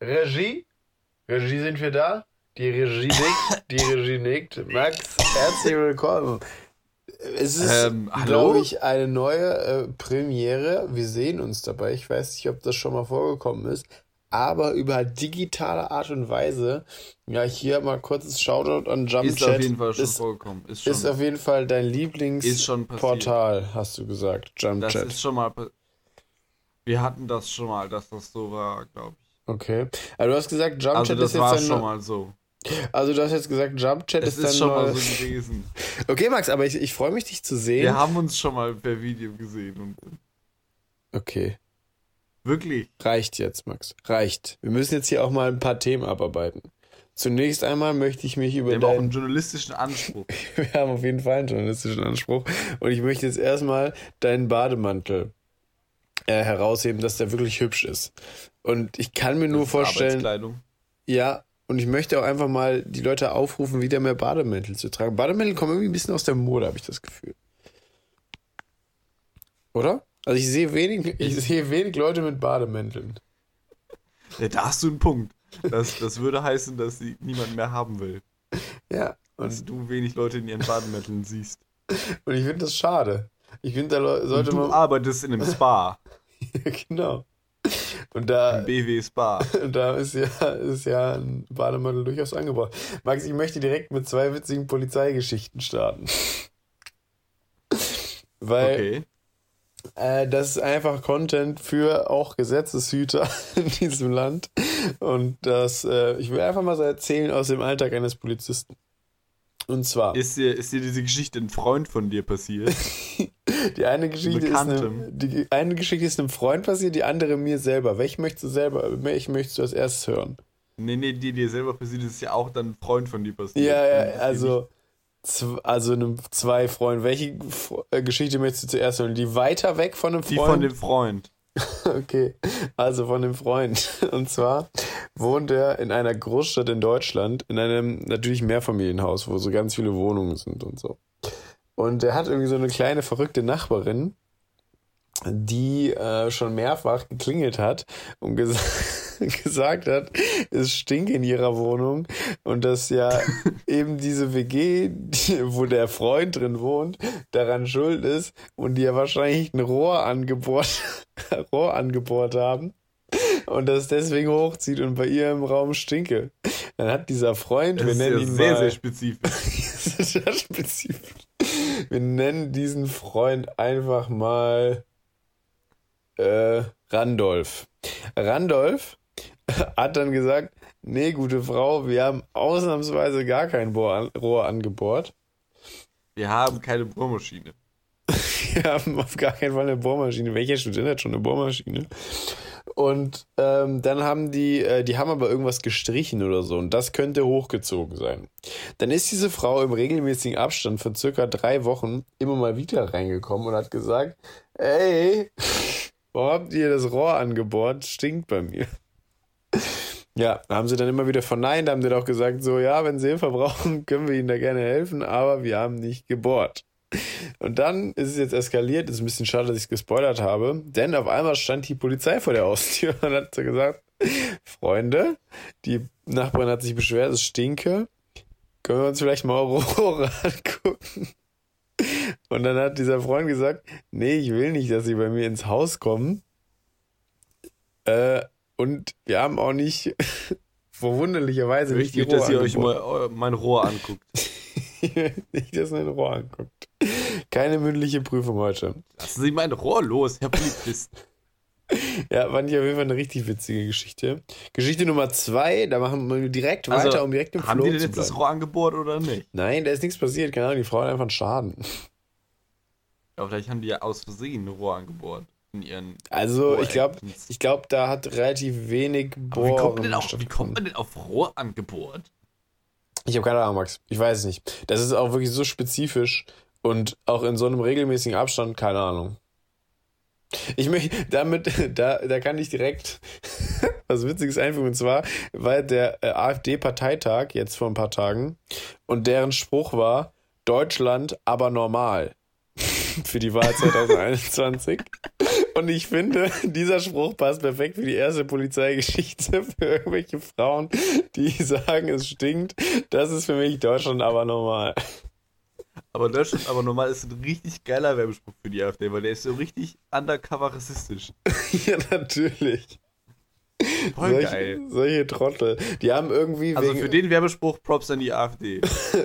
Regie? Regie sind wir da? Die Regie nickt, die Regie nickt. Max, herzlich willkommen. Es ist, Ähm, glaube ich, eine neue äh, Premiere. Wir sehen uns dabei. Ich weiß nicht, ob das schon mal vorgekommen ist. Aber über digitale Art und Weise. Ja, hier mal kurzes Shoutout an Ist Jumpchat. auf jeden Fall schon ist, vorgekommen. Ist schon, ist auf jeden Fall dein Lieblingsportal, hast du gesagt. das Jumpchat. ist schon mal. Wir hatten das schon mal, dass das so war, glaube ich. Okay. Aber du hast gesagt, Jumpchat Also das ist war jetzt schon dein, mal so. Also du hast jetzt gesagt, Jumpchat Es ist ist schon mal so gewesen. Okay, Max, aber ich, ich freue mich, dich zu sehen. Wir haben uns schon mal per Video gesehen Okay. wirklich. Reicht jetzt, Max. Reicht. Wir müssen jetzt hier auch mal ein paar Themen abarbeiten. Zunächst einmal möchte ich mich über Wir haben auch einen journalistischen Anspruch. Wir haben auf jeden Fall einen journalistischen Anspruch. Und ich möchte jetzt erstmal deinen Bademantel äh, herausheben, dass der wirklich hübsch ist. Und ich kann mir nur Das vorstellen, ja, und ich möchte auch einfach mal die Leute aufrufen, wieder mehr Bademäntel zu tragen. Bademäntel kommen irgendwie ein bisschen aus der Mode, habe ich das Gefühl. Oder? Also ich sehe wenig, ich sehe wenig Leute mit Bademänteln. Ja, da hast du einen Punkt. Das, das würde heißen, dass sie niemand mehr haben will. Ja. Dass Und, du wenig Leute in ihren Bademänteln siehst. und ich finde das schade. Ich finde, da leu- Und sollte du man. arbeitest in einem Spa. genau. Und da, BW Spa. da ist ja, ist ja ein Bademantel durchaus angebracht. Max, ich möchte direkt mit zwei witzigen Polizeigeschichten starten. Weil Okay. Äh, das ist einfach Content für auch Gesetzeshüter in diesem Land. Und das, äh, ich will einfach mal so erzählen aus dem Alltag eines Polizisten. Und zwar, Ist dir, ist dir diese Geschichte ein Freund von dir passiert? Die eine Geschichte ist einem, Bekanntem. die eine Geschichte ist einem Freund passiert, die andere mir selber. Welche möchtest du selber, welche möchtest du als erstes hören? Nee, nee, die dir selber passiert ist ja auch dann ein Freund von dir passiert. Ja, ja, also, also einem, zwei Freunde. Welche äh, Geschichte möchtest du zuerst hören? Die weiter weg von einem nicht- Die Freund? von dem Freund. Okay, also von dem Freund. Und zwar wohnt er in einer Großstadt in Deutschland, in einem natürlich Mehrfamilienhaus, wo so ganz viele Wohnungen sind und so. Und er hat irgendwie so eine kleine verrückte Nachbarin, die äh, schon mehrfach geklingelt hat und ges gesagt hat, es stinkt in ihrer Wohnung und dass ja eben diese WG, die, wo der Freund drin wohnt, daran schuld ist und die ja wahrscheinlich ein Rohr angebohrt, Rohr angebohrt haben und das deswegen hochzieht und bei ihr im Raum stinke. Dann hat dieser Freund, Das wir nennen ja ihn sehr, mal, sehr spezifisch. sehr spezifisch. Wir nennen diesen Freund einfach mal äh, Randolph. Randolph hat dann gesagt, nee, gute Frau, wir haben ausnahmsweise gar kein Bohr Rohr angebohrt. Wir haben keine Bohrmaschine. Wir haben auf gar keinen Fall eine Bohrmaschine. Welcher Student hat schon eine Bohrmaschine? Und ähm, dann haben die, äh, die haben aber irgendwas gestrichen oder so und das könnte hochgezogen sein. Dann ist diese Frau im regelmäßigen Abstand von circa drei Wochen immer mal wieder reingekommen und hat gesagt, ey, warum habt ihr das Rohr angebohrt? Stinkt bei mir. Ja, da haben sie dann immer wieder verneint, haben sie doch gesagt, so ja, wenn sie Hilfe brauchen, können wir ihnen da gerne helfen, aber wir haben nicht gebohrt. Und dann ist es jetzt eskaliert. Ist ein bisschen schade, dass ich es gespoilert habe. Denn auf einmal stand die Polizei vor der Haustür und hat so gesagt: Freunde, die Nachbarin hat sich beschwert, es stinke. Können wir uns vielleicht mal Aurora angucken? Und dann hat dieser Freund gesagt: Nee, ich will nicht, dass sie bei mir ins Haus kommen. Äh, und wir haben auch nicht, verwunderlicherweise, Ich nicht die möchte, dass ihr euch mal äh, mein Rohr anguckt. nicht, dass man ein Rohr anguckt. Keine mündliche Prüfung heute. Lassen Sie mein Rohr los, Herr Polizist. Ja, fand ich auf jeden Fall eine richtig witzige Geschichte. Geschichte Nummer zwei, da machen wir direkt Also, weiter, um direkt im Haben Flow die denn zu jetzt das bleiben. Rohr angebohrt oder nicht? Nein, da ist nichts passiert, keine Ahnung, die Frau hat einfach einen Schaden. Aber vielleicht haben die ja aus Versehen ein Rohr angebohrt. In ihren Also, ich glaube, ich glaube, da hat relativ wenig Aber wie kommt, man denn Bohren auf, wie kommt man denn auf Rohr angebohrt? Ich habe keine Ahnung, Max. Ich weiß es nicht. Das ist auch wirklich so spezifisch und auch in so einem regelmäßigen Abstand, keine Ahnung. Ich möchte, damit, da, da kann ich direkt was Witziges einfügen. Und zwar war der äh, AfD-Parteitag jetzt vor ein paar Tagen und deren Spruch war, Deutschland aber normal. Für die Wahl 2021. Und ich finde, dieser Spruch passt perfekt für die erste Polizeigeschichte für irgendwelche Frauen, die sagen, es stinkt. Das ist für mich Deutschland aber normal. Aber Deutschland aber normal ist ein richtig geiler Werbespruch für die AfD, weil der ist so richtig undercover rassistisch. ja, natürlich. Voll solche, geil. Solche Trottel. Die haben irgendwie. Also wegen, für den Werbespruch Props an die AfD.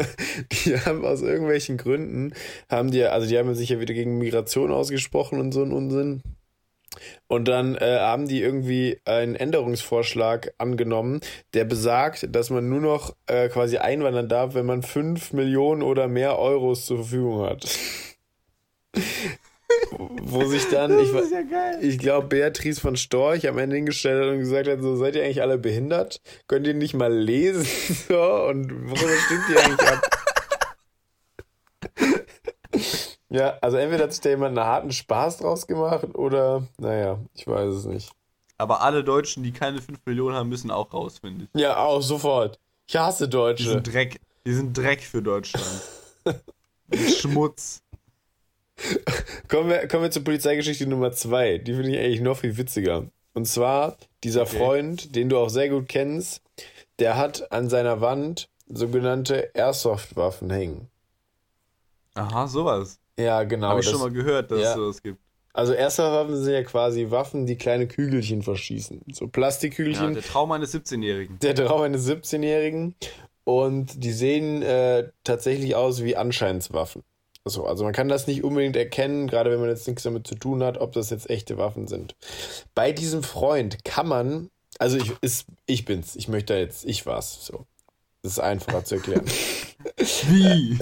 die haben aus irgendwelchen Gründen, haben die, also die haben sich ja wieder gegen Migration ausgesprochen und so einen Unsinn. Und dann äh, haben die irgendwie einen Änderungsvorschlag angenommen, der besagt, dass man nur noch äh, quasi einwandern darf, wenn man 5 Millionen oder mehr Euros zur Verfügung hat. Wo sich dann, ich, ja ich glaube, Beatrice von Storch am Ende hingestellt hat und gesagt hat: So, seid ihr eigentlich alle behindert? Könnt ihr nicht mal lesen? So, und worüber stimmt ihr eigentlich ab? ja, also entweder hat sich da jemand einen harten Spaß draus gemacht oder, naja, ich weiß es nicht. Aber alle Deutschen, die keine 5 Millionen haben, müssen auch raus, finde ich. Ja, auch sofort. Ich hasse Die Deutsche. sind Dreck. Die sind Dreck für Deutschland. Schmutz. Kommen wir, kommen wir zur Polizeigeschichte Nummer zwei. Die finde ich eigentlich noch viel witziger. Und zwar dieser Okay. Freund, den du auch sehr gut kennst, der hat an seiner Wand sogenannte Airsoft-Waffen hängen. Aha, sowas. Ja, genau. Habe ich das- schon mal gehört, dass ja. es sowas gibt. Also Airsoft-Waffen sind ja quasi Waffen, die kleine Kügelchen verschießen. So Ja, Plastikkügelchen. der Traum eines 17-Jährigen. der Traum eines 17-Jährigen. Und die sehen äh, tatsächlich aus wie Anscheinswaffen. So, also man kann das nicht unbedingt erkennen, gerade wenn man jetzt nichts damit zu tun hat, ob das jetzt echte Waffen sind. Bei diesem Freund kann man, also ich, ist, ich bin's, ich möchte da jetzt, ich war's, so. Das ist einfacher zu erklären. Wie?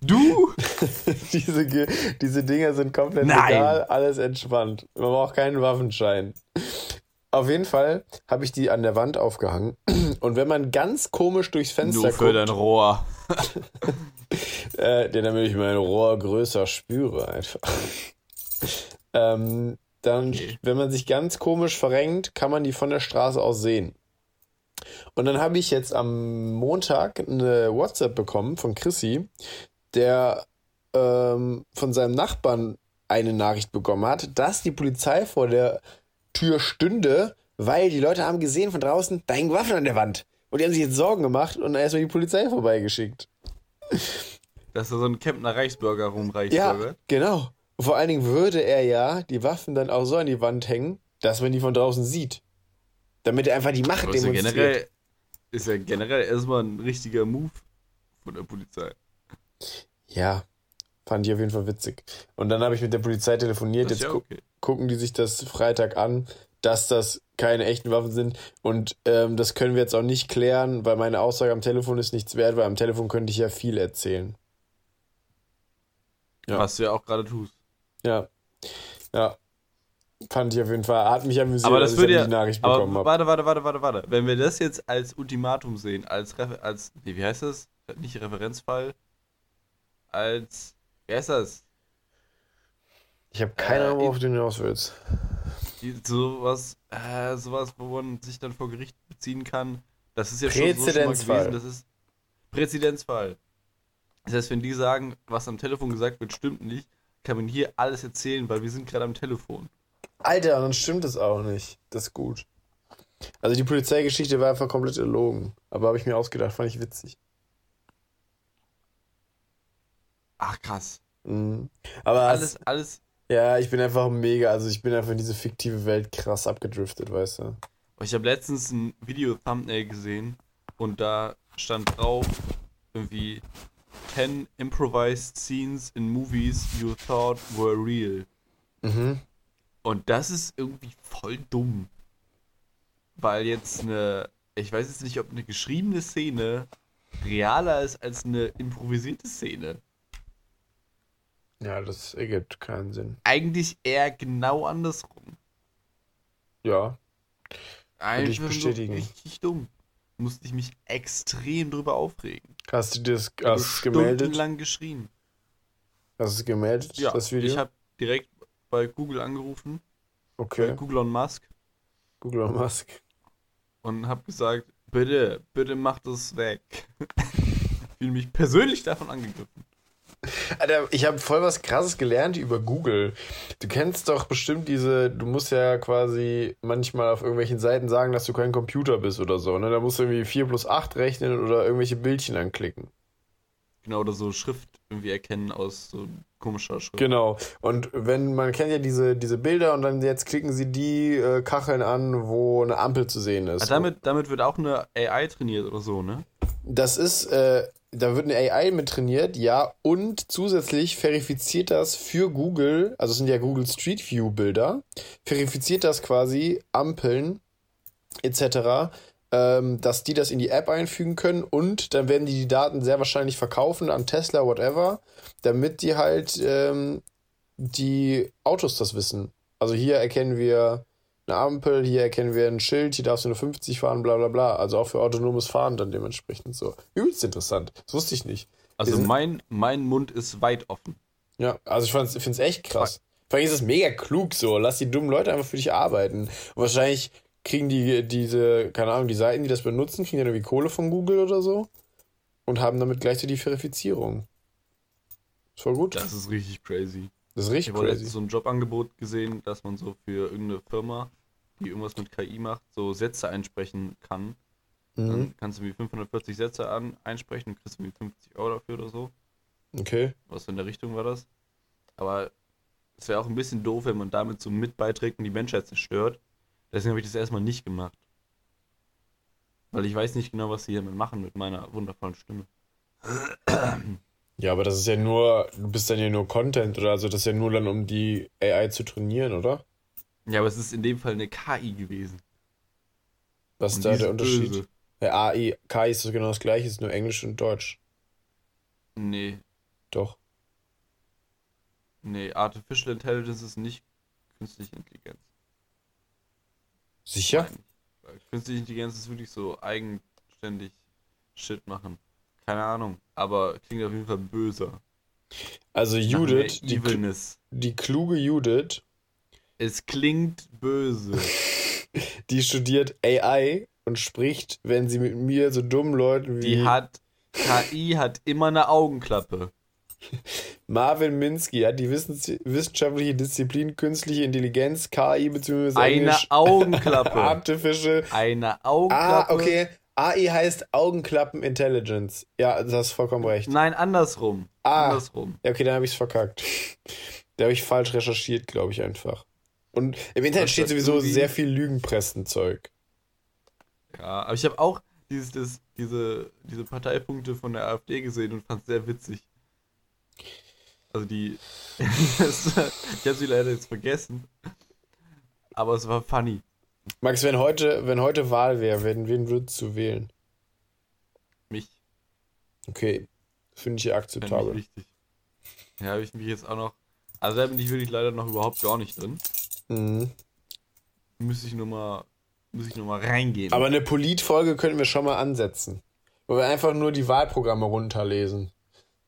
Du? diese, diese Dinger sind komplett Nein. legal, alles entspannt. Man braucht keinen Waffenschein. Auf jeden Fall habe ich die an der Wand aufgehangen. Und wenn man ganz komisch durchs Fenster Nur für guckt, dein Rohr. äh, damit ich mein Rohr größer spüre einfach. ähm, dann, Okay. wenn man sich ganz komisch verrenkt, kann man die von der Straße aus sehen. Und dann habe ich jetzt am Montag eine WhatsApp bekommen von Chrissy, der ähm, von seinem Nachbarn eine Nachricht bekommen hat, dass die Polizei vor der Tür stünde, weil die Leute haben gesehen von draußen, da hängen Waffen an der Wand. Und die haben sich jetzt Sorgen gemacht und dann erstmal die Polizei vorbeigeschickt. Dass da so ein Kempner Reichsbürger rumreicht. Ja, oder? genau. Und vor allen Dingen würde er ja die Waffen dann auch so an die Wand hängen, dass man die von draußen sieht. Damit er einfach die Macht Aber ist ja demonstriert. generell, ist ja generell erstmal ein richtiger Move von der Polizei. Ja, fand ich auf jeden Fall witzig. Und dann habe ich mit der Polizei telefoniert. Das Jetzt ja gu okay. gucken die sich das Freitag an, dass das keine echten Waffen sind. Und ähm, das können wir jetzt auch nicht klären, weil meine Aussage am Telefon ist nichts wert, weil am Telefon könnte ich ja viel erzählen. Ja. Was du ja auch gerade tust. Ja. Ja. Fand ich auf jeden Fall. Hat mich amüsiert, Aber das als ich würde ja. die Nachricht Aber bekommen habe. warte, warte, warte, warte, warte. Wenn wir das jetzt als Ultimatum sehen, als Refer als nee, wie heißt das? Nicht Referenzfall, als wie heißt das? Ich habe keine Äh, Ahnung, in- worauf du hinaus willst. Sowas, äh, sowas, wo man sich dann vor Gericht beziehen kann. Das ist ja schon so schon mal Präzedenzfall. gewesen. Das ist Präzedenzfall. Das heißt, wenn die sagen, was am Telefon gesagt wird, stimmt nicht, kann man hier alles erzählen, weil wir sind gerade am Telefon. Alter, dann stimmt es auch nicht. Das ist gut. Also die Polizeigeschichte war einfach komplett erlogen. Aber habe ich mir ausgedacht, fand ich witzig. Ach krass. Mhm. Aber Alles, alles. Ja, ich bin einfach mega, also ich bin einfach in diese fiktive Welt krass abgedriftet, weißt du. Ich habe letztens ein Video-Thumbnail gesehen und da stand drauf irgendwie 10 improvised scenes in movies you thought were real. Mhm. Und das ist irgendwie voll dumm. Weil jetzt eine, ich weiß jetzt nicht, ob eine geschriebene Szene realer ist als eine improvisierte Szene. Ja, das ergibt keinen Sinn. Eigentlich eher genau andersrum. Ja. Würde ich Einfach nur bestätigen. richtig dumm. Musste ich mich extrem drüber aufregen. Hast du das Ich habe hast gemeldet? stundenlang geschrien. Hast du es gemeldet, Ja, das Video? ich habe direkt bei Google angerufen, bei okay. Google on Musk Google und Musk. und habe gesagt, bitte, bitte mach das weg. ich fühle mich persönlich davon angegriffen. Alter, ich habe voll was krasses gelernt über Google. Du kennst doch bestimmt diese, du musst ja quasi manchmal auf irgendwelchen Seiten sagen, dass du kein Computer bist oder so, ne? Da musst du irgendwie 4 plus 8 rechnen oder irgendwelche Bildchen anklicken. Genau, oder so Schrift irgendwie erkennen aus so komischer Schrift. Genau. Und wenn, man kennt ja diese, diese Bilder und dann jetzt klicken sie die äh, Kacheln an, wo eine Ampel zu sehen ist. Ah, damit, damit wird auch eine AI trainiert oder so, ne? Das ist, äh, da wird eine AI mit trainiert, ja, und zusätzlich verifiziert das für Google, also es sind ja Google Street View Bilder, verifiziert das quasi Ampeln etc., ähm, dass die das in die App einfügen können und dann werden die die Daten sehr wahrscheinlich verkaufen an Tesla, whatever, damit die halt ähm, die Autos das wissen. Also hier erkennen wir eine Ampel, hier erkennen wir ein Schild, hier darfst du nur 50 fahren, bla bla bla. Also auch für autonomes Fahren dann dementsprechend so. Übelst interessant. Das wusste ich nicht. Also mein, mein Mund ist weit offen. Ja, also ich finde es echt krass. Vor allem ist es mega klug so. Lass die dummen Leute einfach für dich arbeiten. Und wahrscheinlich kriegen die diese, keine Ahnung, die Seiten, die das benutzen, kriegen dann irgendwie Kohle von Google oder so und haben damit gleichzeitig die Verifizierung. Ist voll gut. Das ist richtig crazy. Das ist richtig ich habe crazy. so ein Jobangebot gesehen, dass man so für irgendeine Firma, die irgendwas mit KI macht, so Sätze einsprechen kann. Mhm. Dann kannst du wie 540 Sätze an, einsprechen und kriegst du wie 50 Euro dafür oder so. Okay. Was in der Richtung war das. Aber es wäre auch ein bisschen doof, wenn man damit so mit beiträgt und die Menschheit zerstört. Deswegen habe ich das erstmal nicht gemacht. Weil ich weiß nicht genau, was sie damit machen mit meiner wundervollen Stimme. Ja, aber das ist ja nur, du bist dann ja nur Content oder also das ist ja nur dann, um die AI zu trainieren, oder? Ja, aber es ist in dem Fall eine KI gewesen. Was ist da der Unterschied? böse. Ja, AI, KI ist genau das gleiche, ist nur Englisch und Deutsch. Nee, Doch. nee, Artificial Intelligence ist nicht künstliche Intelligenz. Sicher? Weil Künstliche Intelligenz ist wirklich so eigenständig Shit machen. Keine Ahnung, aber klingt auf jeden Fall böser. Also Judith, die, die kluge Judith, Es klingt böse. die studiert AI und spricht, wenn sie mit mir so dummen Leuten wie Die hat, KI hat immer eine Augenklappe. Marvin Minsky hat die Wissens wissenschaftliche Disziplin künstliche Intelligenz, KI bzw. Eine Englisch Augenklappe. Artificial. Eine Ah, Augenklappe. okay. AI heißt Augenklappen Intelligence. Ja, das hast vollkommen recht. Nein, andersrum. Ah. Andersrum. Ja, okay, dann habe ich es verkackt. Da habe ich falsch recherchiert, glaube ich einfach. Und im Internet steht sowieso sehr viel Lügenpressenzeug. Ja, aber ich habe auch dieses, das, diese, diese Parteipunkte von der AfD gesehen und fand es sehr witzig. Also die. ich habe sie leider jetzt vergessen. Aber es war funny. Max, wenn heute, wenn heute Wahl wäre, wen, wen würdest du wählen? Mich. Okay, finde ich ja akzeptabel. wichtig. Ja, habe ich mich jetzt auch noch. Also da bin ich wirklich leider noch überhaupt gar nicht drin. Mhm. Müsste ich nur mal, muss ich nur mal reingehen. Aber eine Politfolge könnten wir schon mal ansetzen. Wo wir einfach nur die Wahlprogramme runterlesen.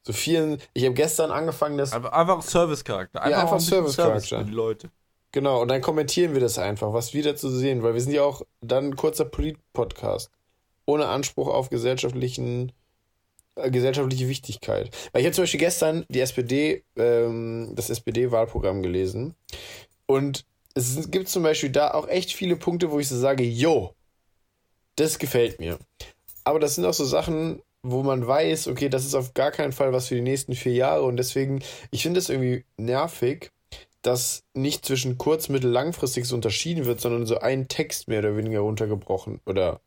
So vielen. Ich habe gestern angefangen, das. einfach, einfach Service-Charakter. Einfach, Ja, einfach ein Service-Charakter. Service für die Leute. Genau, und dann kommentieren wir das einfach, was wir dazu sehen, weil wir sind ja auch dann ein kurzer Polit-Podcast. Ohne Anspruch auf gesellschaftlichen, äh, gesellschaftliche Wichtigkeit. Weil ich habe zum Beispiel gestern die SPD, ähm, das SPD-Wahlprogramm gelesen. Und es gibt zum Beispiel da auch echt viele Punkte, wo ich so sage, yo, das gefällt mir. Aber das sind auch so Sachen, wo man weiß, okay, das ist auf gar keinen Fall was für die nächsten vier Jahre. Und deswegen, ich finde es irgendwie nervig, dass nicht zwischen kurz-, mittel-, langfristig so unterschieden wird, sondern so ein Text mehr oder weniger runtergebrochen oder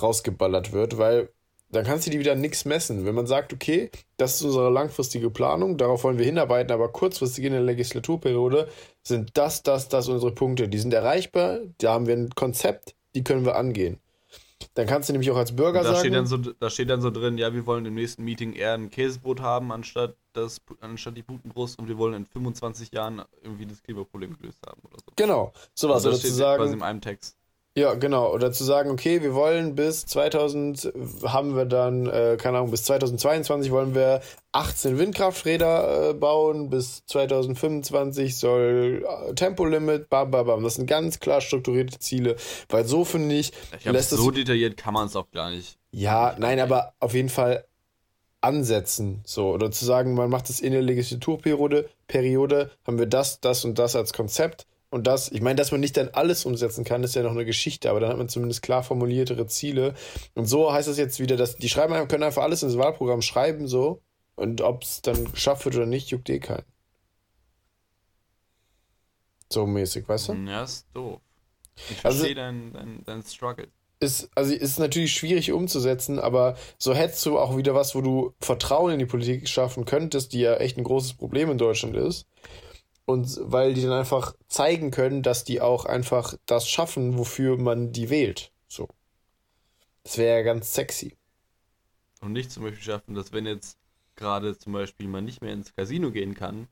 rausgeballert wird, weil dann kannst du die wieder nichts messen. Wenn man sagt, okay, das ist unsere langfristige Planung, darauf wollen wir hinarbeiten, aber kurzfristig in der Legislaturperiode sind das, das, das unsere Punkte. Die sind erreichbar, da haben wir ein Konzept, die können wir angehen. Dann kannst du nämlich auch als Bürger Da sagen. steht, dann so, da steht dann so drin, ja, wir wollen im nächsten Meeting eher ein Käsebrot haben, anstatt, das, anstatt die Putenbrust und wir wollen in 25 Jahren irgendwie das Klimaproblem gelöst haben oder so. genau, sowas. Also Oder das zu steht sagen, quasi in einem Text. Ja, genau. Oder zu sagen, okay, wir wollen bis 2000 haben wir dann, äh, keine Ahnung, bis 2022 wollen wir 18 Windkrafträder äh, bauen, bis 2025 soll äh, Tempolimit, bam, bam, bam. Das sind ganz klar strukturierte Ziele, weil so finde ich, Ich lässt so detailliert kann man es auch gar nicht. Ja, nein, aber auf jeden Fall ansetzen. So, oder zu sagen, man macht es in der Legislaturperiode, Periode, haben wir das, das und das als Konzept. Und das, ich meine, dass man nicht dann alles umsetzen kann, ist ja noch eine Geschichte, aber dann hat man zumindest klar formuliertere Ziele. Und so heißt das jetzt wieder, dass die schreiben, können einfach alles ins Wahlprogramm schreiben, so. Und ob es dann geschafft wird oder nicht, juckt eh keinen. So mäßig, weißt du? Ja, ist doof. Ich verstehe also, deinen dein, dein Struggle ist, also ist natürlich schwierig umzusetzen, aber so hättest du auch wieder was, wo du Vertrauen in die Politik schaffen könntest, die ja echt ein großes Problem in Deutschland ist. Und weil die dann einfach zeigen können, dass die auch einfach das schaffen, wofür man die wählt. So. Das wäre ja ganz sexy. Und nicht zum Beispiel schaffen, dass wenn jetzt gerade zum Beispiel man nicht mehr ins Casino gehen kann,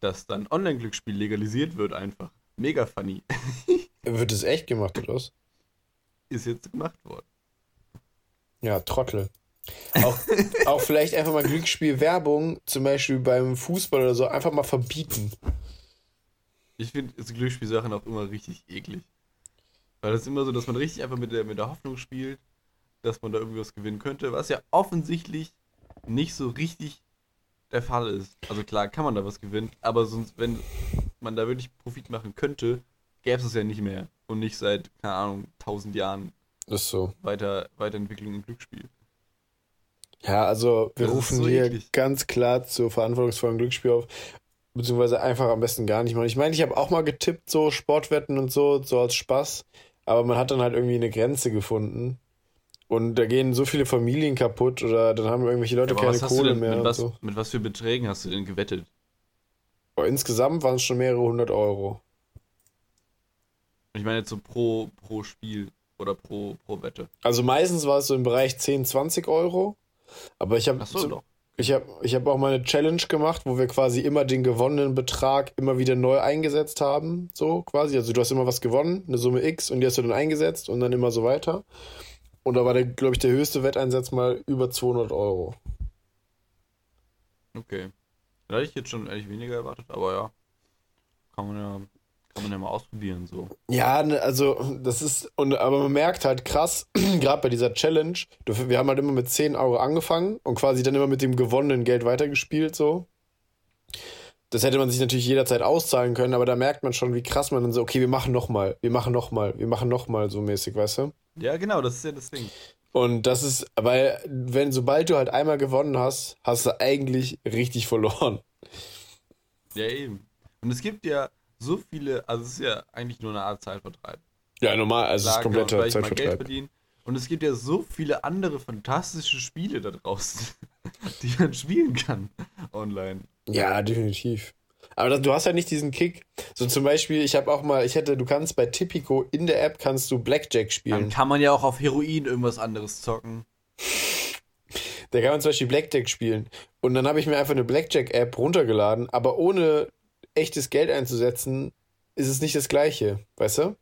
dass dann Online-Glücksspiel legalisiert wird einfach. Mega funny. wird es echt gemacht, oder was? ist jetzt gemacht worden. Ja, Trottel. Auch, auch vielleicht einfach mal Glücksspielwerbung, zum Beispiel beim Fußball oder so, einfach mal verbieten. Ich finde Glücksspielsachen auch immer richtig eklig. Weil das ist immer so, dass man richtig einfach mit der, mit der Hoffnung spielt, dass man da irgendwie was gewinnen könnte, was ja offensichtlich nicht so richtig der Fall ist. Also klar kann man da was gewinnen, aber sonst, wenn man da wirklich Profit machen könnte, gäbe es es ja nicht mehr und nicht seit, keine Ahnung, tausend Jahren ist so. Weiter, Weiterentwicklung im Glücksspiel. Ja, also wir das rufen so hier eklig. ganz klar zur verantwortungsvollen Glücksspiel auf. Beziehungsweise einfach am besten gar nicht machen. Ich meine, ich habe auch mal getippt, so Sportwetten und so, so als Spaß. Aber man hat dann halt irgendwie eine Grenze gefunden. Und da gehen so viele Familien kaputt oder dann haben irgendwelche Leute keine Kohle denn, mehr. Mit was, so. mit was für Beträgen hast du denn gewettet? Aber insgesamt waren es schon mehrere hundert Euro. Ich meine jetzt so pro, pro Spiel oder pro, pro Wette. Also meistens war es so im Bereich 10, 20 Euro. Aber ich habe so, ich habe ich hab auch mal eine Challenge gemacht, wo wir quasi immer den gewonnenen Betrag immer wieder neu eingesetzt haben. So quasi. Also du hast immer was gewonnen, eine Summe X, und die hast du dann eingesetzt und dann immer so weiter. Und da war, glaube ich, der höchste Wetteinsatz mal über 200 Euro. Okay. Da hätte ich jetzt schon ehrlich weniger erwartet, aber ja. Kann man ja kann man ja mal ausprobieren, so. Ja, ne, also das ist, und aber man merkt halt krass, gerade bei dieser Challenge, wir haben halt immer mit 10 Euro angefangen und quasi dann immer mit dem gewonnenen Geld weitergespielt, so. Das hätte man sich natürlich jederzeit auszahlen können, aber da merkt man schon, wie krass man dann so, okay, wir machen nochmal, wir machen nochmal, wir machen nochmal so mäßig, weißt du? Ja, genau, das ist ja das Ding. Und das ist, weil, wenn, sobald du halt einmal gewonnen hast, hast du eigentlich richtig verloren. Ja, eben. Und es gibt ja, so viele, also es ist ja eigentlich nur eine Art Zeitvertreib. Ja, normal, also es ist kompletter Zeitvertreib. Und es gibt ja so viele andere fantastische Spiele da draußen, die man spielen kann online. Ja, definitiv. Aber das, du hast ja nicht diesen Kick. So zum Beispiel, ich habe auch mal, ich hätte, du kannst bei Tipico in der App kannst du Blackjack spielen. Dann kann man ja auch auf Heroin irgendwas anderes zocken. Da kann man zum Beispiel Blackjack spielen. Und dann habe ich mir einfach eine Blackjack-App runtergeladen, aber ohne echtes Geld einzusetzen, ist es nicht das Gleiche, weißt du?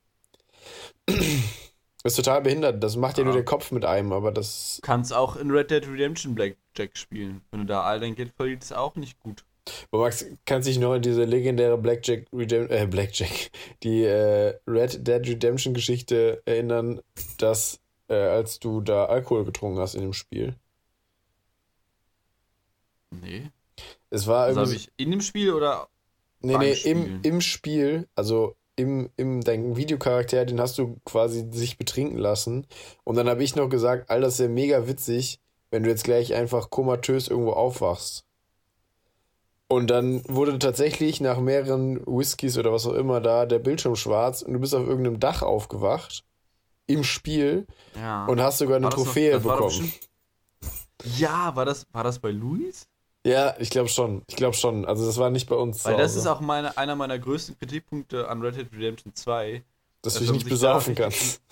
Das ist total behindert. Das macht ja, nur der Kopf mit einem, aber das. Du kannst auch in Red Dead Redemption Blackjack spielen. Wenn du da all dein Geld verlierst, ist auch nicht gut. Aber Max, kannst dich noch an diese legendäre Blackjack Redemption, äh, Blackjack, die äh, Red Dead Redemption Geschichte erinnern, dass äh, als du da Alkohol getrunken hast in dem Spiel? Nee. Es war also irgendwie. ich in dem Spiel oder Nee, nee, im, im Spiel, also im, im dein Videocharakter, den hast du quasi sich betrinken lassen. Und dann habe ich noch gesagt, all das ist ja mega witzig, wenn du jetzt gleich einfach komatös irgendwo aufwachst. Und dann wurde tatsächlich nach mehreren Whiskys oder was auch immer da der Bildschirm schwarz und du bist auf irgendeinem Dach aufgewacht im Spiel ja. und hast sogar eine Trophäe noch, bekommen. Ja, war das, war das bei Luis? Ja, ich glaube schon. Ich glaube schon. Also das war nicht bei uns. Weil das ist auch meine, einer meiner größten Kritikpunkte an Red Dead Redemption 2. Dass du dich nicht besaufen kannst.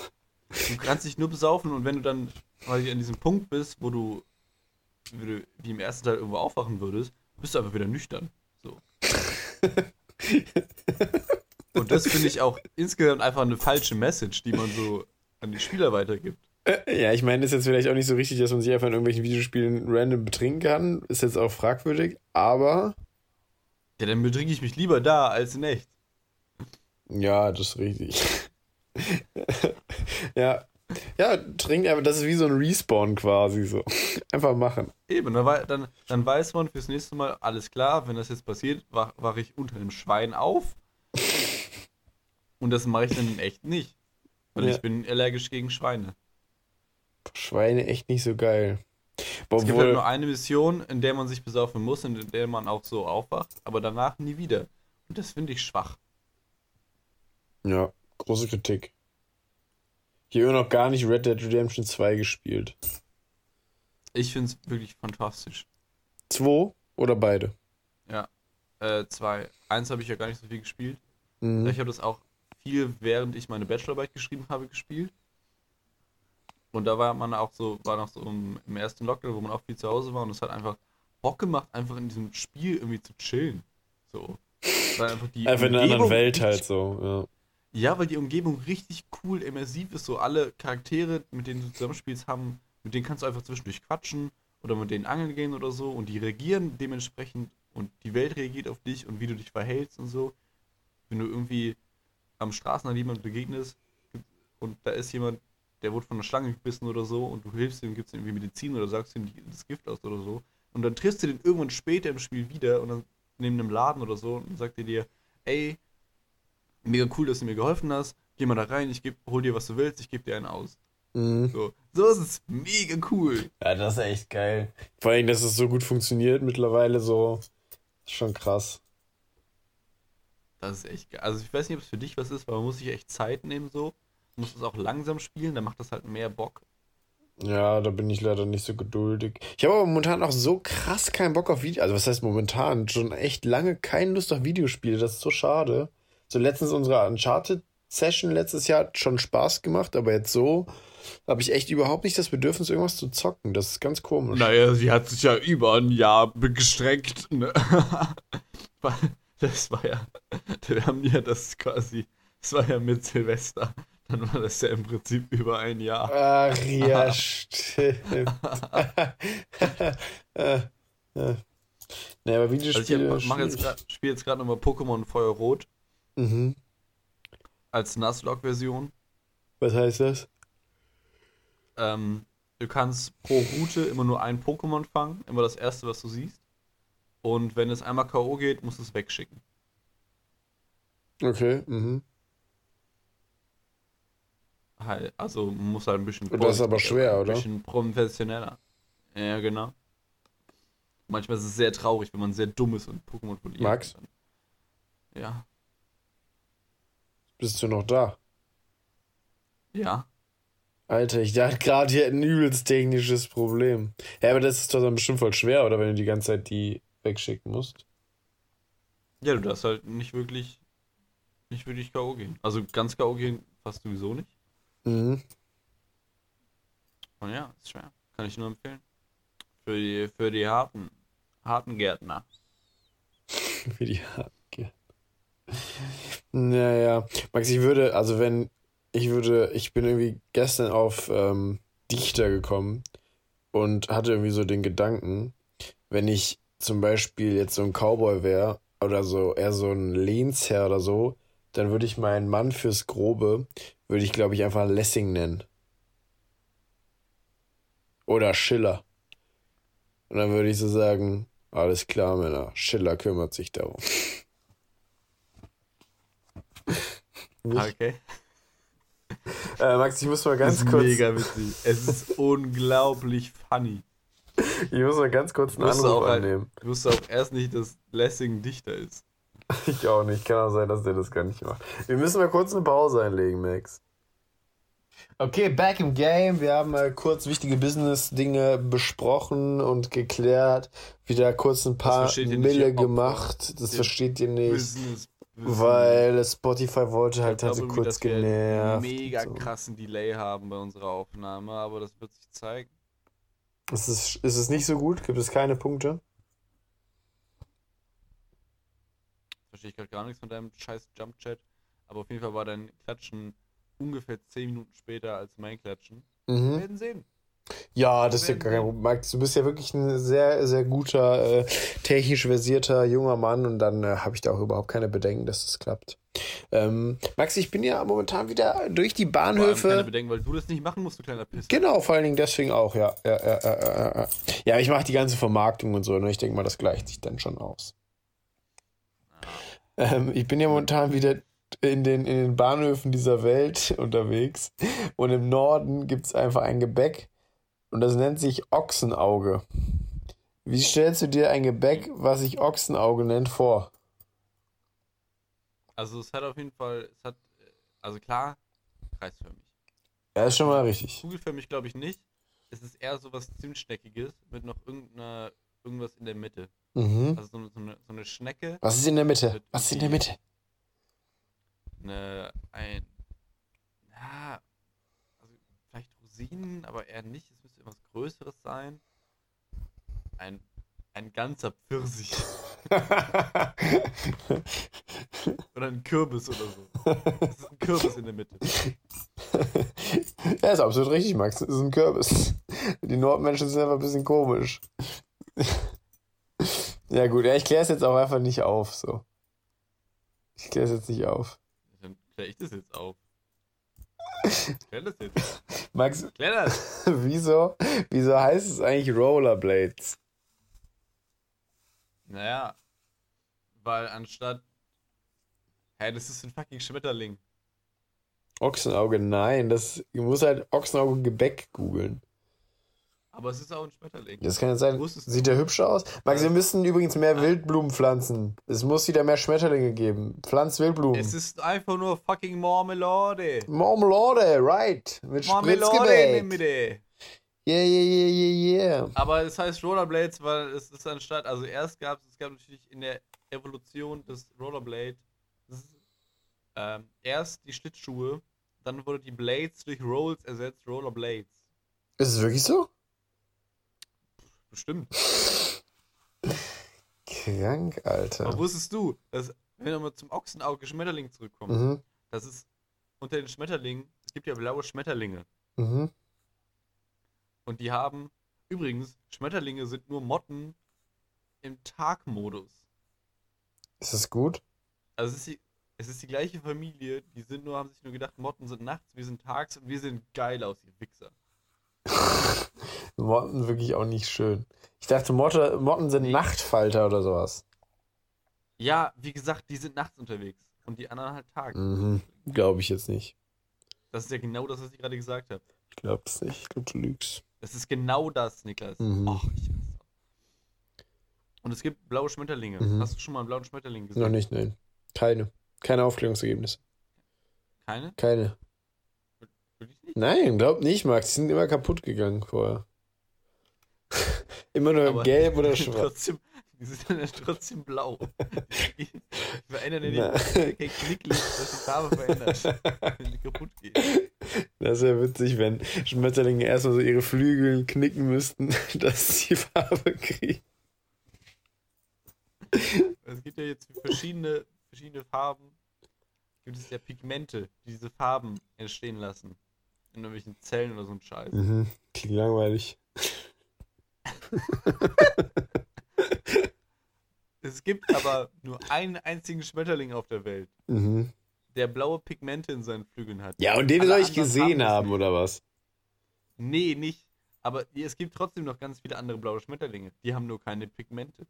Du kannst dich nur besaufen und wenn du dann quasi an diesem Punkt bist, wo du, wie, wie im ersten Teil irgendwo aufwachen würdest, bist du einfach wieder nüchtern. So. und das finde ich auch insgesamt einfach eine falsche Message, die man so an die Spieler weitergibt. Äh, ja, ich meine, ist jetzt vielleicht auch nicht so richtig, dass man sich einfach in irgendwelchen Videospielen random betrinken kann. Ist jetzt auch fragwürdig, aber. Ja, dann betrinke ich mich lieber da als in echt. Ja, das ist richtig. ja. Ja, trink, aber das ist wie so ein Respawn quasi so. Einfach machen. Eben, dann, dann, dann weiß man fürs nächste Mal, alles klar, wenn das jetzt passiert, wach, wache ich unter einem Schwein auf. Und das mache ich dann in echt nicht. Weil Ja. ich bin allergisch gegen Schweine. Schweine echt nicht so geil. Es gibt halt nur eine Mission, in der man sich besaufen muss, und in der man auch so aufwacht, aber danach nie wieder. Und das finde ich schwach. ja, große Kritik. Ich habe noch gar nicht Red Dead Redemption 2 gespielt. Ich finde es wirklich fantastisch. Zwei oder beide? Äh, zwei. Eins habe ich ja gar nicht so viel gespielt. Mhm. Ich habe das auch viel, während ich meine Bachelorarbeit geschrieben habe, gespielt. Und da war man auch so, war noch so im, im ersten Lockdown, wo man auch viel zu Hause war und es hat einfach Bock gemacht, einfach in diesem Spiel irgendwie zu chillen. So. Weil einfach die Einfach in einer anderen Welt halt so. Ja, weil die Umgebung richtig cool, immersiv ist. So alle Charaktere, mit denen du zusammenspielst, haben, mit denen kannst du einfach zwischendurch quatschen oder mit denen angeln gehen oder so und die reagieren dementsprechend und die Welt reagiert auf dich und wie du dich verhältst und so. Wenn du irgendwie am Straßenrand jemand begegnest und da ist jemand, der wurde von einer Schlange gebissen oder so und du hilfst ihm, gibst ihm irgendwie Medizin oder sagst ihm das Gift aus oder so und dann triffst du den irgendwann später im Spiel wieder und dann neben einem Laden oder so und sagt er dir, ey, mega cool, dass du mir geholfen hast. Geh mal da rein, ich geb, hol dir, was du willst, ich gebe dir einen aus. Mhm. So, so ist es mega cool. ja, das ist echt geil. Vor allem, dass es so gut funktioniert mittlerweile so. Ist schon krass. Das ist echt geil. Also ich weiß nicht, ob es für dich was ist, aber man muss sich echt Zeit nehmen so. Man muss es auch langsam spielen, dann macht das halt mehr Bock. Ja, da bin ich leider nicht so geduldig. Ich habe aber momentan auch so krass keinen Bock auf Video. Also was heißt momentan? Schon echt lange keine Lust auf Videospiele. Das ist so schade. So letztens unsere Uncharted-Session letztes Jahr hat schon Spaß gemacht, aber jetzt so habe ich echt überhaupt nicht das Bedürfnis, irgendwas zu zocken. Das ist ganz komisch. Naja, sie hat sich ja über ein Jahr gestreckt. Ne? das war ja, wir haben ja das quasi, das war ja mit Silvester. Dann war das ja im Prinzip über ein Jahr. Ach ja, stimmt. äh, äh. Nee, aber Also ich Videospiele. hab- jetzt spiele jetzt gerade nochmal Pokémon Feuerrot mhm. als Nuzlocke-Version. Was heißt das? Ähm, du kannst pro Route immer nur ein Pokémon fangen, immer das erste, was du siehst. Und wenn es einmal K.O. geht, musst du es wegschicken. Okay, mhm. Halt, also muss halt ein bisschen. Das ist aber schwer, ein oder? bisschen professioneller. Ja, genau. Manchmal ist es sehr traurig, wenn man sehr dumm ist und Pokémon verliert. Max? Ja. Bist du noch da? Ja. Alter, ich dachte gerade, hier ein übelst technisches Problem. Ja, aber das ist doch dann bestimmt voll schwer, oder? Wenn du die ganze Zeit die wegschicken musst. Ja, du darfst halt nicht wirklich. Nicht wirklich K.O. gehen. Also ganz K.O. gehen fast sowieso nicht. Mhm. Und ja, ist schwer. Kann ich nur empfehlen. Für die, für die harten, harten Gärtner. Wie die Hacke. Naja, Max, ich würde, also wenn, ich würde, ich bin irgendwie gestern auf ähm, Dichter gekommen und hatte irgendwie so den Gedanken, wenn ich zum Beispiel jetzt so ein Cowboy wäre oder so, eher so ein Lehnsherr oder so, dann würde ich meinen Mann fürs Grobe, würde ich glaube ich einfach Lessing nennen. Oder Schiller. Und dann würde ich so sagen, alles klar, Männer, Schiller kümmert sich darum. Okay. Äh, Max, ich muss mal ganz kurz, mega witzig. Es ist unglaublich funny. ich muss mal ganz kurz einen Anruf auch, halt, annehmen. du wusstest auch erst nicht, dass Lessing Dichter ist. Ich auch nicht. Kann auch sein, dass der das gar nicht macht. Wir müssen mal kurz eine Pause einlegen, Max. Okay, back im Game. Wir haben mal kurz wichtige Business-Dinge besprochen und geklärt. Wieder kurz ein paar Mille gemacht. Das versteht ihr nicht. Business, Business. Weil Spotify wollte halt, halt so kurz dass wir genervt. mega so. krassen Delay haben bei unserer Aufnahme, aber das wird sich zeigen. Ist es, ist es nicht so gut? Gibt es keine Punkte? Verstehe ich gerade gar nichts von deinem scheiß Jump-Chat. Aber auf jeden Fall war dein Klatschen ungefähr 10 Minuten später als mein Klatschen. Wir Mhm. werden sehen. Ja, das ist ja gar kein Problem. Max, du bist ja wirklich ein sehr, sehr guter, äh, technisch versierter junger Mann und dann äh, habe ich da auch überhaupt keine Bedenken, dass das klappt. Ähm, Max, ich bin ja momentan wieder durch die Bahnhöfe. keine Bedenken, weil du das nicht machen musst, du kleiner Piss. Genau, vor allen Dingen deswegen auch, ja. Ja, ja, ja, ja, ja. ja ich mache die ganze Vermarktung und so, ne? Ich denke mal, das gleicht sich dann schon aus. Ähm, ich bin ja momentan wieder in den, in den Bahnhöfen dieser Welt unterwegs und im Norden gibt es einfach ein Gebäck und das nennt sich Ochsenauge. Wie stellst du dir ein Gebäck, was sich Ochsenauge nennt, vor? Also es hat auf jeden Fall, es hat, also klar, kreisförmig. Ja, ist schon mal richtig. Kugelförmig glaube ich nicht. Es ist eher so was Zimtschneckiges mit noch irgendeiner, irgendwas in der Mitte. Mhm. Also so, eine- so, eine, so eine Schnecke, Was ist in der Mitte? Mit Was ist in der Mitte? eine, ein, ja, also vielleicht Rosinen, aber eher nicht. Es müsste etwas Größeres sein. Ein, ein ganzer Pfirsich. Oder ein Kürbis oder so. Es ist ein Kürbis in der Mitte. ja, ist absolut richtig, Max. Das ist ein Kürbis. Die Nordmenschen sind einfach ein bisschen komisch. Ja, gut, ja, ich kläre es jetzt auch einfach nicht auf. So. Ich kläre es jetzt nicht auf. Dann klär ich das jetzt auf. Klär das jetzt. Max, Klär das. wieso, wieso heißt es eigentlich Rollerblades? Naja, weil anstatt. Hä, das ist ein fucking Schmetterling. Ochsenauge, nein. Das, du musst halt Ochsenauge Gebäck googeln. Aber es ist auch ein Schmetterling. Das kann jetzt sein. Sieht der hübsch aus? Max, wir müssen übrigens mehr. Wildblumen pflanzen. Es muss wieder mehr Schmetterlinge geben. Pflanz Wildblumen. Es ist einfach nur fucking Marmelade. Marmelade, right. Mit Marmelade in der. Mitte. Yeah, yeah, yeah, yeah, yeah. Aber es heißt Rollerblades, weil es ist anstatt, also erst gab es, es gab natürlich in der Evolution des Rollerblade ähm, erst die Schlittschuhe, dann wurde die Blades durch Rolls ersetzt, Rollerblades. Ist es wirklich so? Bestimmt. Krank, Alter. Aber wusstest du, dass, wenn wir mal zum Ochsenauge Schmetterling zurückkommen, Mhm, das ist unter den Schmetterlingen, es gibt ja blaue Schmetterlinge. mhm. Und die haben, übrigens, Schmetterlinge sind nur Motten im Tagmodus. Ist das gut? Also es ist, die, es ist die gleiche Familie, die sind nur, haben sich nur gedacht, Motten sind nachts, wir sind tags und wir sehen geil aus, ihr Wichser. Motten wirklich auch nicht schön. Ich dachte, Motte, Motten sind Nee. Nachtfalter oder sowas. Ja, wie gesagt, die sind nachts unterwegs und die anderen halt tags. Mhm. Glaube ich jetzt nicht. Das ist ja genau das, was ich gerade gesagt habe. Ich glaube es nicht. Ich glaube, du lügst. Das ist genau das, Niklas. Mhm. Och, ich. Und es gibt blaue Schmetterlinge. Mhm. Hast du schon mal einen blauen Schmetterling gesehen? Noch nicht, nein. Keine. Keine Aufklärungsergebnisse. Keine? Keine. Nein, glaub nicht, Max. Die sind immer kaputt gegangen vorher. Immer nur Aber gelb oder schwarz. Trotzdem, die sind dann trotzdem blau. Die verändern ja nicht kein Knicklicht, das die Farbe verändert, wenn die kaputt geht. Das wäre witzig, wenn Schmetterlinge erstmal so ihre Flügel knicken müssten, dass sie Farbe kriegen. Es gibt ja jetzt verschiedene, verschiedene Farben. Gibt es ja Pigmente, die diese Farben entstehen lassen. In irgendwelchen Zellen oder so ein Scheiß. Mhm. Klingt langweilig. Es gibt aber nur einen einzigen Schmetterling auf der Welt, Mhm. der blaue Pigmente in seinen Flügeln hat. Ja, und den Alle soll ich gesehen haben, oder was? Nee, nicht. Aber es gibt trotzdem noch ganz viele andere blaue Schmetterlinge. Die haben nur keine Pigmente.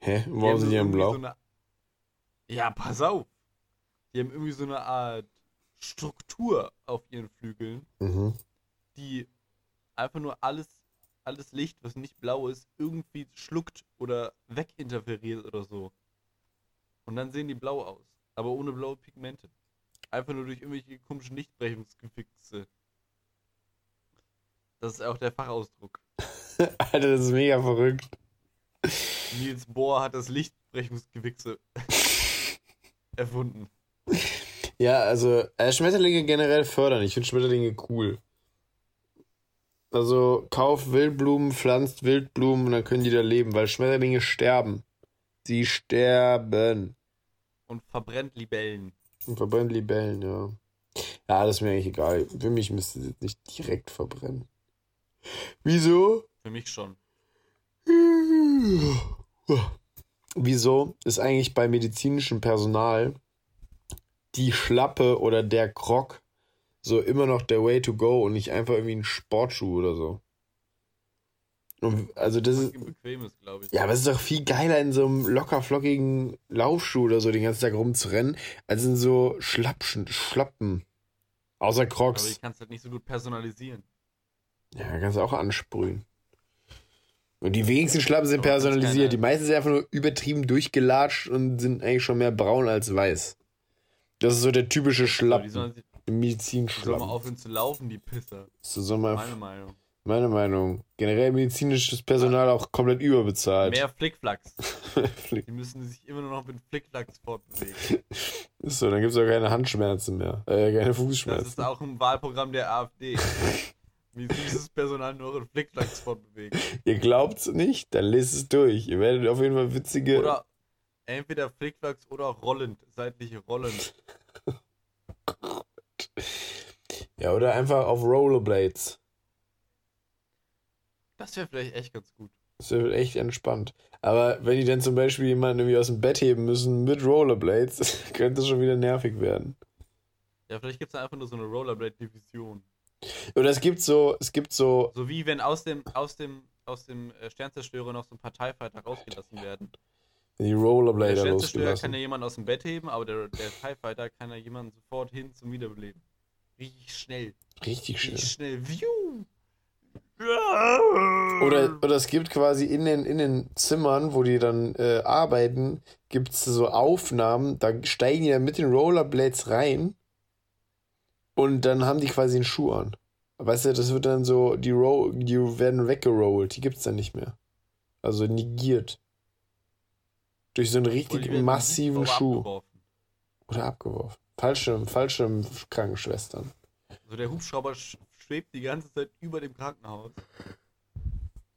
Hä? Die Warum haben sind die dann irgendwie blau? So eine... Ja, pass auf. Die haben irgendwie so eine Art Struktur auf ihren Flügeln, Mhm. die einfach nur alles, alles Licht, was nicht blau ist, irgendwie schluckt oder weginterferiert oder so. Und dann sehen die blau aus, aber ohne blaue Pigmente. Einfach nur durch irgendwelche komischen Lichtbrechungsgefixe. Das ist auch der Fachausdruck. Alter, das ist mega verrückt. Niels Bohr hat das Lichtbrechungsgewichse erfunden. Ja, also äh, Schmetterlinge generell fördern. Ich finde Schmetterlinge cool. Also kauf Wildblumen, pflanzt Wildblumen und dann können die da leben, weil Schmetterlinge sterben. Sie sterben. Und verbrennt Libellen. Und verbrennen Libellen, ja. Ja, das ist mir eigentlich egal. Für mich müsste es jetzt nicht direkt verbrennen. Wieso? Für mich schon. Wieso ist eigentlich bei medizinischem Personal die Schlappe oder der Krog so immer noch der Way to go und nicht einfach irgendwie ein Sportschuh oder so? Und also das ist, glaube ich. ja, aber es ist doch viel geiler in so einem locker flockigen Laufschuh oder so den ganzen Tag rumzurennen, als in so Schlappschen, Schlappen. Außer Aber Crocs. die kannst du halt nicht so gut personalisieren. Ja, kannst du auch ansprühen. Und die wenigsten Schlappen sind Aber personalisiert. Die meisten sind einfach nur übertrieben durchgelatscht und sind eigentlich schon mehr braun als weiß. Das ist so der typische Aber die Schlappen. sollen, die sollen mal aufhören zu laufen, die Pisser. Das ist so mal Meine Meinung. meine Meinung. Generell medizinisches Personal auch komplett überbezahlt. Mehr Flickflacks. Die müssen sich immer nur noch mit Flickflacks fortbewegen. ist so, dann gibt es auch keine Handschmerzen mehr. Äh, keine Das Fußschmerzen. ist auch im Wahlprogramm der AfD. Wie dieses Personal nur in Flickflacks fortbewegen. Ihr glaubt's nicht? Dann lest es durch. Ihr werdet auf jeden Fall witzige. Oder entweder Flickflacks oder rollend, seitliche rollend. Ja, oder einfach auf Rollerblades. Das wäre vielleicht echt ganz gut. Das wird echt entspannt. Aber wenn die dann zum Beispiel jemanden irgendwie aus dem Bett heben müssen mit Rollerblades, könnte das schon wieder nervig werden. Ja, vielleicht gibt es einfach nur so eine Rollerblade-Division. Oder es gibt so, es gibt so, So wie wenn aus dem, aus dem, aus dem äh, Sternzerstörer noch so ein paar TIE Fighter rausgelassen werden. die Der Rollerblader Sternzerstörer kann ja jemanden aus dem Bett heben, aber der, der TIE Fighter kann ja jemanden sofort hin zum Wiederbeleben. Richtig schnell. Richtig schön. Richtig schnell. Viu! Oder, oder es gibt quasi in den, in den Zimmern, wo die dann äh, arbeiten, gibt es so Aufnahmen, da steigen die dann mit den Rollerblades rein und dann haben die quasi einen Schuh an. Weißt du, das wird dann so, die, Ro die werden weggerollt, die gibt es dann nicht mehr. Also negiert. Durch so einen richtig massiven Schuh. abgeworfen. Oder abgeworfen. Falsche, falsche Krankenschwestern. Also der Hubschrauber sch schwebt die ganze Zeit über dem Krankenhaus.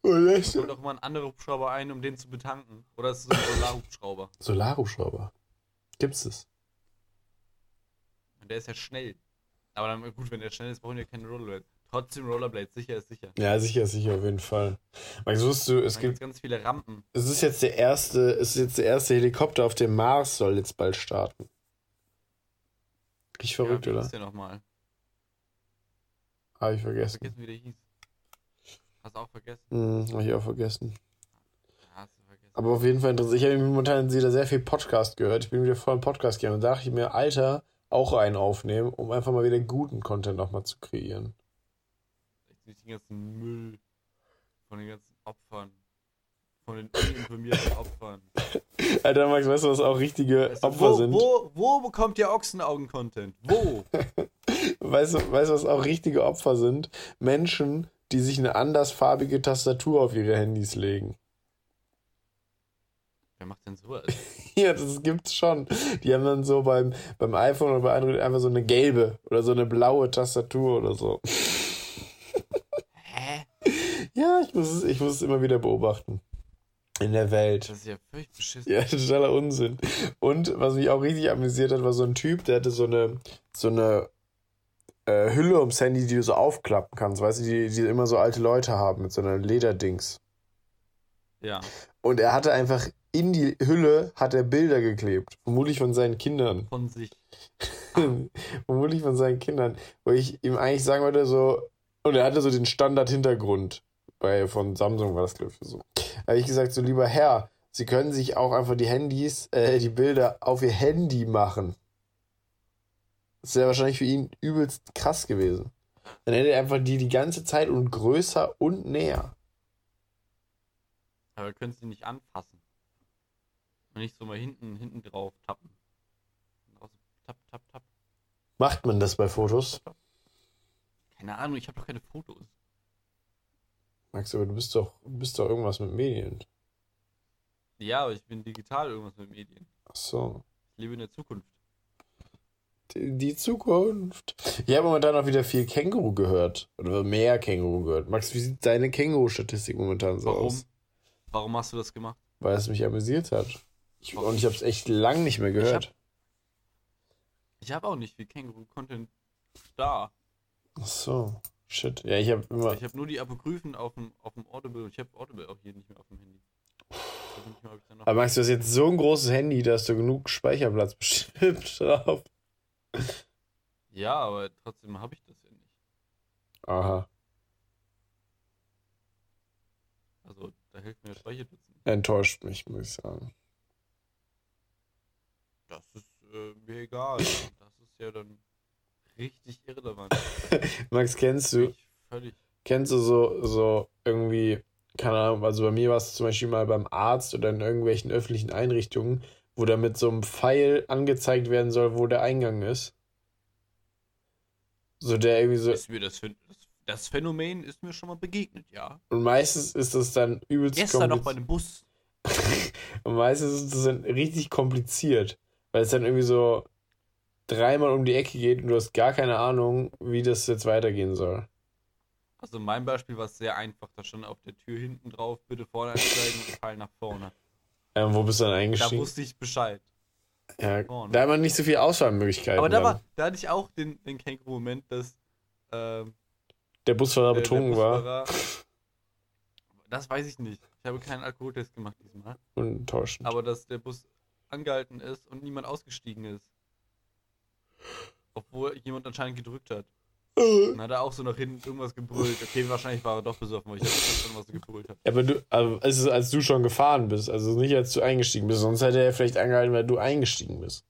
Und Da echt? kommt auch mal ein anderer Hubschrauber ein, um den zu betanken. Oder ist es ein Solarhubschrauber? Solarhubschrauber. Gibt's es? Und der ist ja schnell. Aber dann, gut, wenn der schnell ist, brauchen wir keine Rollerblades. Trotzdem Rollerblades, sicher ist sicher. Ja, sicher, sicher, auf jeden Fall. Max, wusstest du, es gibt ganz viele Rampen. Es ist jetzt der erste, es ist jetzt der erste Helikopter auf dem Mars soll jetzt bald starten. Richtig verrückt, ja, wie oder? hieß der nochmal? Habe ich vergessen. Vergessen, wie der hieß. Hast du auch vergessen? Hm, habe ich auch vergessen. Ja, hast du vergessen. Aber auf jeden Fall interessant. Ich habe momentan wieder sehr viel Podcast gehört. Ich bin wieder voll im Podcast gegangen und da dachte ich mir, Alter, auch einen aufnehmen, um einfach mal wieder guten Content nochmal zu kreieren. Jetzt durch den ganzen Müll von den ganzen Opfern. Von den uninformierten Opfern. Alter, Max, weißt du, was auch richtige Weißt du, Opfer wo, sind? Wo, wo bekommt ihr Ochsenaugen-Content? Wo? Weißt du, weißt du, was auch richtige Opfer sind? Menschen, die sich eine andersfarbige Tastatur auf ihre Handys legen. Wer macht denn sowas? Ja, das gibt's schon. Die haben dann so beim, beim iPhone oder bei Android einfach so eine gelbe oder so eine blaue Tastatur oder so. Hä? Ja, ich muss es, ich muss es immer wieder beobachten. In der Welt. Das ist ja völlig beschissen. Ja, totaler Unsinn. Und was mich auch richtig amüsiert hat, war so ein Typ, der hatte so eine, so eine äh, Hülle ums Handy, die du so aufklappen kannst, weißt du, die, die immer so alte Leute haben mit so einer Lederdings. Ja. Und er hatte einfach in die Hülle hat er Bilder geklebt, vermutlich von seinen Kindern. Von sich. vermutlich von seinen Kindern, wo ich ihm eigentlich sagen wollte, so, und er hatte so den Standard-Hintergrund. Bei, von Samsung war das, glaube ich, so. Da habe ich gesagt, so, lieber Herr, Sie können sich auch einfach die Handys, äh, die Bilder auf Ihr Handy machen. Das wäre wahrscheinlich für ihn übelst krass gewesen. Dann hätte er einfach die die ganze Zeit und größer und näher. Aber können sie nicht anfassen. Und nicht so mal hinten, hinten drauf tappen. Und auch so Tapp, tapp, tapp. Macht man das bei Fotos? Keine Ahnung, ich habe doch keine Fotos. Max, aber du bist doch, du bist doch irgendwas mit Medien. Ja, aber ich bin digital irgendwas mit Medien. Ach so. Ich lebe in der Zukunft. Die, die Zukunft. Ich habe momentan auch wieder viel Känguru gehört. Oder mehr Känguru gehört. Max, wie sieht deine Känguru-Statistik momentan so Warum? aus? Warum hast du das gemacht? Weil es mich amüsiert hat. Ich, und ich habe es echt lang nicht mehr gehört. Ich habe auch nicht viel Känguru-Content da. Ach so. Shit. Ja, ich habe immer. Ich habe nur die Apokryphen auf dem, auf dem Audible und ich habe Audible auch hier nicht mehr auf dem Handy. Noch- Aber Max, du hast jetzt so ein großes Handy, da hast du genug Speicherplatz bestimmt drauf. Ja, aber trotzdem habe ich das ja nicht. Aha. Also da hilft mir der Speicherplatz nicht. Enttäuscht mich, muss ich sagen. Das ist äh, mir egal. Das ist ja dann richtig irrelevant. Max, kennst du, völlig. kennst du so, so irgendwie, keine Ahnung, also bei mir war es zum Beispiel mal beim Arzt oder in irgendwelchen öffentlichen Einrichtungen, wo da mit so einem Pfeil angezeigt werden soll, wo der Eingang ist. So der irgendwie so, Ist mir das, das, Phänomen ist mir schon mal begegnet, ja. und meistens ist das dann übelst Gestern noch bei dem Bus. Und meistens ist das dann richtig kompliziert, weil es dann irgendwie so dreimal um die Ecke geht und du hast gar keine Ahnung, wie das jetzt weitergehen soll. Also in meinem Beispiel war es sehr einfach. Da stand auf der Tür hinten drauf, bitte vorne einsteigen und Pfeil nach vorne. Ähm, wo bist du dann Da eingestiegen? wusste ich Bescheid. Ja, vorne. da hat man nicht so viel Auswahlmöglichkeiten. Aber da, war, da hatte ich auch den, den Känguru-Moment, dass ähm, der Busfahrer der, der betrunken war Das weiß ich nicht. Ich habe keinen Alkoholtest gemacht diesmal. und enttäuschend. Aber dass der Bus angehalten ist und niemand ausgestiegen ist. Obwohl jemand anscheinend gedrückt hat. Dann hat er auch so nach hinten irgendwas gebrüllt. Okay, wahrscheinlich war er doch besoffen, weil ich habe nicht verstanden, was er gebrüllt hat. Aber du, also es ist, als du schon gefahren bist, also nicht als du eingestiegen bist, sonst hätte er vielleicht angehalten, weil du eingestiegen bist.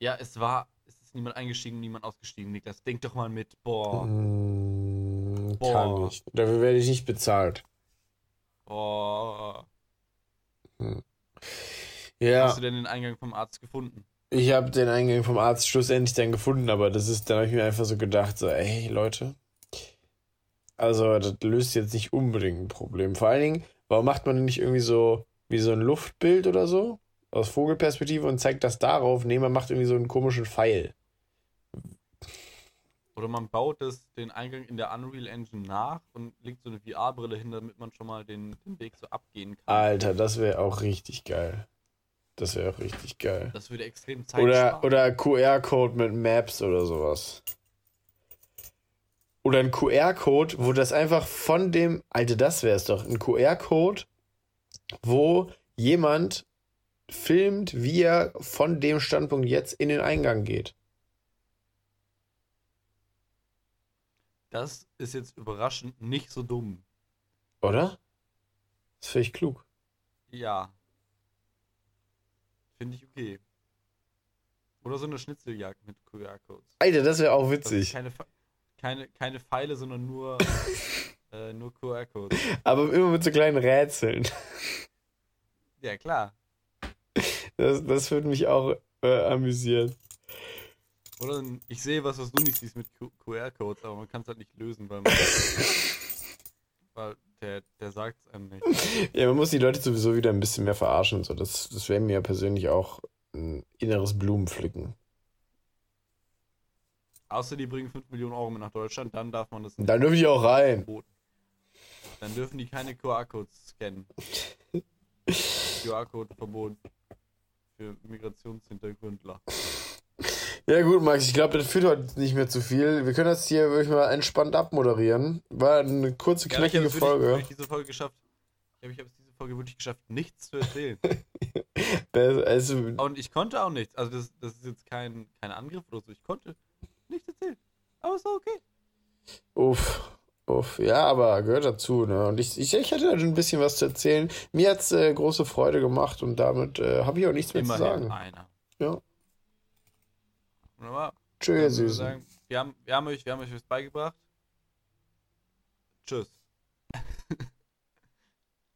Ja, es war, es ist niemand eingestiegen, niemand ausgestiegen, Niklas. Denk doch mal mit. Boah, Mm, kann Boah. nicht. Dafür werde ich nicht bezahlt. boah. Ja. Hast du denn den Eingang vom Arzt gefunden? Ich habe den Eingang vom Arzt schlussendlich dann gefunden, aber das ist, dann habe ich mir einfach so gedacht, so, ey, Leute, also das löst jetzt nicht unbedingt ein Problem. Vor allen Dingen, warum macht man denn nicht irgendwie so wie so ein Luftbild oder so aus Vogelperspektive und zeigt das darauf? Nee, man macht irgendwie so einen komischen Pfeil. Oder man baut das, den Eingang in der Unreal Engine nach und legt so eine VR-Brille hin, damit man schon mal den, den Weg so abgehen kann. Alter, das wäre auch richtig geil. Das wäre auch richtig geil. Das würde extrem Zeit Oder, sparen. oder QR-Code mit Maps oder sowas. Oder ein QR-Code, wo das einfach von dem. Alter, das wäre es doch. Ein QR-Code, wo jemand filmt, wie er von dem Standpunkt jetzt in den Eingang geht. Das ist jetzt überraschend nicht so dumm. Oder? Das finde ich klug. Ja. Finde ich okay. Oder so eine Schnitzeljagd mit QR-Codes. Alter, das wäre auch ist witzig. keine, keine, keine Pfeile, sondern nur, äh, nur QR-Codes. Aber immer mit so kleinen Rätseln. Ja, klar. Das, das würde mich auch äh, amüsieren. Oder ich sehe was, was du nicht siehst mit QR-Codes, aber man kann es halt nicht lösen, weil, man, weil der, der sagt es einem nicht. Ja, man muss die Leute sowieso wieder ein bisschen mehr verarschen so. Das, das wäre mir persönlich auch ein inneres Blumenpflücken. Außer die bringen 5 Millionen Euro mit nach Deutschland, dann darf man das Und dann dürfen die auch rein. verboten. Dann dürfen die keine QR-Codes scannen. QR-Code verboten. Für Migrationshintergründler. Ja gut, Max, ich glaube, das führt heute nicht mehr zu viel. Wir können das hier wirklich mal entspannt abmoderieren. War eine kurze, Ja, ich knackige es wirklich- Folge. wirklich diese Folge geschafft. Ich habe ich es diese Folge wirklich geschafft, nichts zu erzählen. Das- Also, Und ich konnte auch nichts. Also das, das ist jetzt kein, kein Angriff oder so. Ich konnte nichts erzählen. Aber es war okay. uff, uff. Ja, aber gehört dazu. Ne? Und ich, ich, ich hatte da schon ein bisschen was zu erzählen. Mir hat's äh, große Freude gemacht und damit äh, habe ich auch nichts mehr zu Immerhin sagen. einer. Ja. Wunderbar. Süßen. sagen, wir haben, wir, haben euch, wir haben euch was beigebracht. Tschüss.